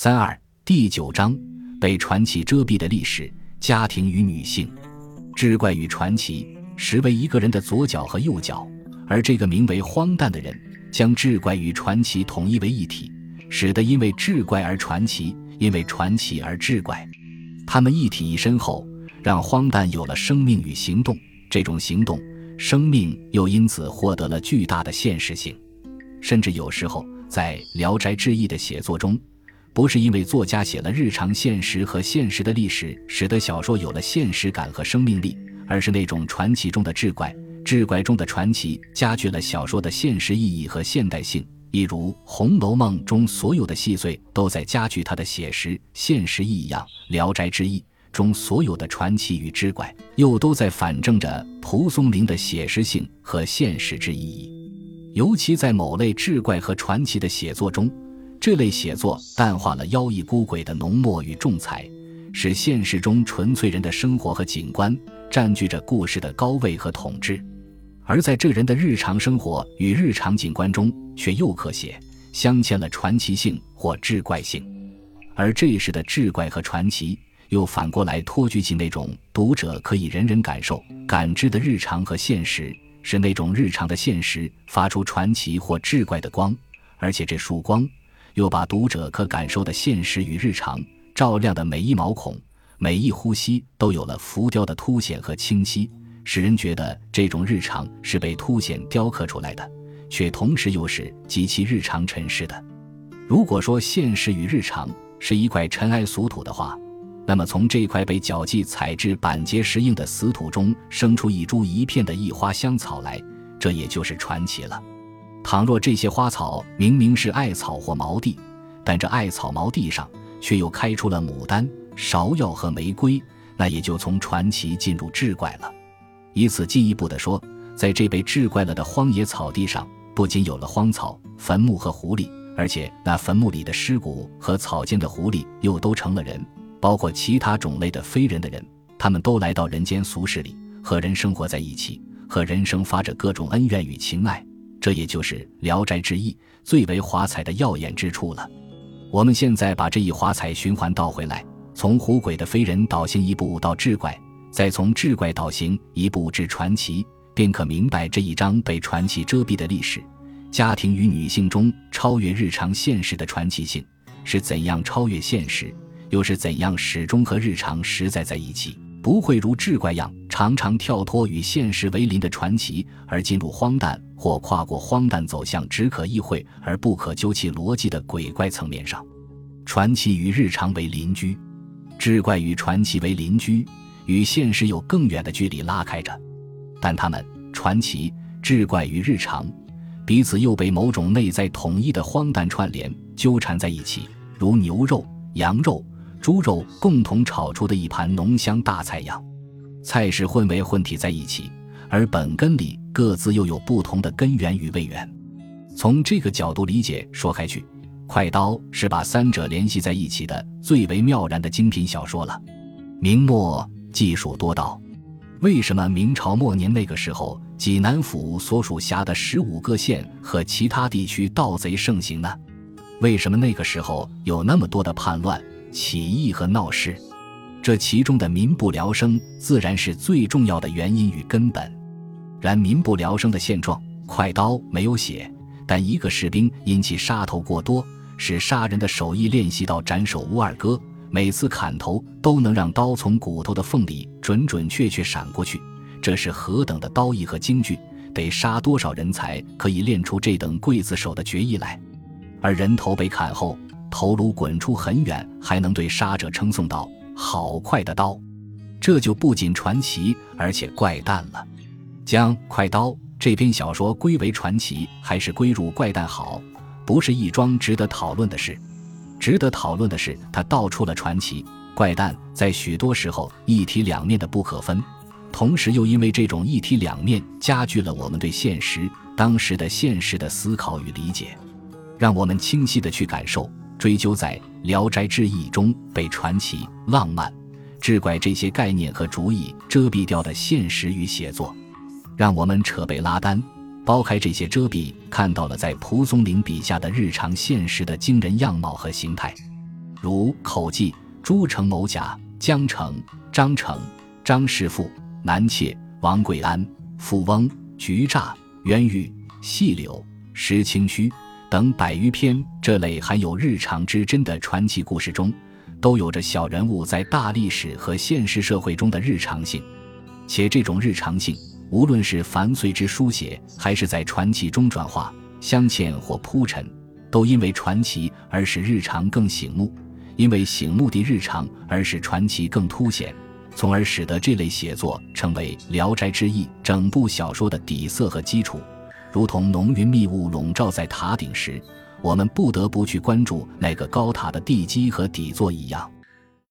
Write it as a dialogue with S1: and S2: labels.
S1: 三二第九章被传奇遮蔽的历史、家庭与女性。志怪与传奇实为一个人的左脚和右脚，而这个名为荒诞的人将志怪与传奇统一为一体，使得因为志怪而传奇，因为传奇而志怪。他们一体一身后，让荒诞有了生命与行动，这种行动、生命又因此获得了巨大的现实性。甚至有时候，在《聊斋志异》的写作中。不是因为作家写了日常现实和现实的历史，使得小说有了现实感和生命力，而是那种传奇中的志怪、志怪中的传奇，加剧了小说的现实意义和现代性。一如《红楼梦》中所有的细碎都在加剧它的写实、现实意义一样，《聊斋志异》中所有的传奇与志怪，又都在反证着蒲松龄的写实性和现实之意义。尤其在某类志怪和传奇的写作中。这类写作淡化了妖异孤鬼的浓墨与重彩，使现实中纯粹人的生活和景观占据着故事的高位和统治，而在这人的日常生活与日常景观中，却又可写镶嵌了传奇性或志怪性，而这时的志怪和传奇又反过来托举起那种读者可以人人感受、感知的日常和现实，使那种日常的现实发出传奇或志怪的光，而且这束光。又把读者可感受的现实与日常照亮的每一毛孔、每一呼吸都有了浮雕的凸显和清晰，使人觉得这种日常是被凸显雕刻出来的，却同时又是极其日常尘世的。如果说现实与日常是一块尘埃俗土的话，那么从这块被脚迹踩至板结石硬的死土中生出一株一片的异花香草来，这也就是传奇了。倘若这些花草明明是艾草或毛地，但这艾草毛地上却又开出了牡丹、芍药和玫瑰，那也就从传奇进入志怪了。以此进一步的说，在这被志怪了的荒野草地上，不仅有了荒草、坟墓和狐狸，而且那坟墓里的尸骨和草间的狐狸又都成了人，包括其他种类的非人的人，他们都来到人间俗世里，和人生活在一起，和人生发着各种恩怨与情爱。这也就是《聊斋志异》最为华彩的耀眼之处了。我们现在把这一华彩循环倒回来，从狐鬼的非人导行一步到志怪，再从志怪导行一步至传奇，便可明白这一章被传奇遮蔽的历史、家庭与女性中超越日常现实的传奇性是怎样超越现实，又是怎样始终和日常实在在一起。不会如志怪样常常跳脱与现实为邻的传奇，而进入荒诞或跨过荒诞走向只可意会而不可究其逻辑的鬼怪层面上。传奇与日常为邻居，志怪与传奇为邻居，与现实有更远的距离拉开着。但他们传奇、志怪与日常，彼此又被某种内在统一的荒诞串联纠缠在一起，如牛肉、羊肉。猪肉共同炒出的一盘浓香大菜样，菜式混为混体在一起，而本根里各自又有不同的根源与味源。从这个角度理解说开去，快刀是把三者联系在一起的最为妙然的精品小说了。明末技术多道，为什么明朝末年那个时候，济南府所属辖的十五个县和其他地区盗贼盛行呢？为什么那个时候有那么多的叛乱？起义和闹事，这其中的民不聊生自然是最重要的原因与根本。然民不聊生的现状，快刀没有血。但一个士兵因其杀头过多，使杀人的手艺练习到斩首无二哥，每次砍头都能让刀从骨头的缝里准准确确闪过去。这是何等的刀艺和京剧，得杀多少人才可以练出这等刽子手的绝艺来？而人头被砍后。头颅滚出很远，还能对杀者称颂道：“好快的刀！”这就不仅传奇，而且怪诞了。将《快刀》这篇小说归为传奇，还是归入怪诞好，不是一桩值得讨论的事。值得讨论的是，他道出了传奇、怪诞在许多时候一体两面的不可分，同时又因为这种一体两面加剧了我们对现实当时的现实的思考与理解，让我们清晰的去感受。追究在《聊斋志异》中被传奇、浪漫、志怪这些概念和主意遮蔽掉的现实与写作，让我们扯背拉单，剥开这些遮蔽，看到了在蒲松龄笔下的日常现实的惊人样貌和形态。如口技、朱城某甲、江城、张成、张师傅、南妾、王贵安、富翁、菊诈、元玉、细柳、石清虚等百余篇这类含有日常之真的传奇故事中，都有着小人物在大历史和现实社会中的日常性，且这种日常性，无论是繁碎之书写，还是在传奇中转化、镶嵌或铺陈，都因为传奇而使日常更醒目，因为醒目的日常而使传奇更凸显，从而使得这类写作成为《聊斋志异》整部小说的底色和基础。如同浓云密雾笼罩在塔顶时，我们不得不去关注那个高塔的地基和底座一样。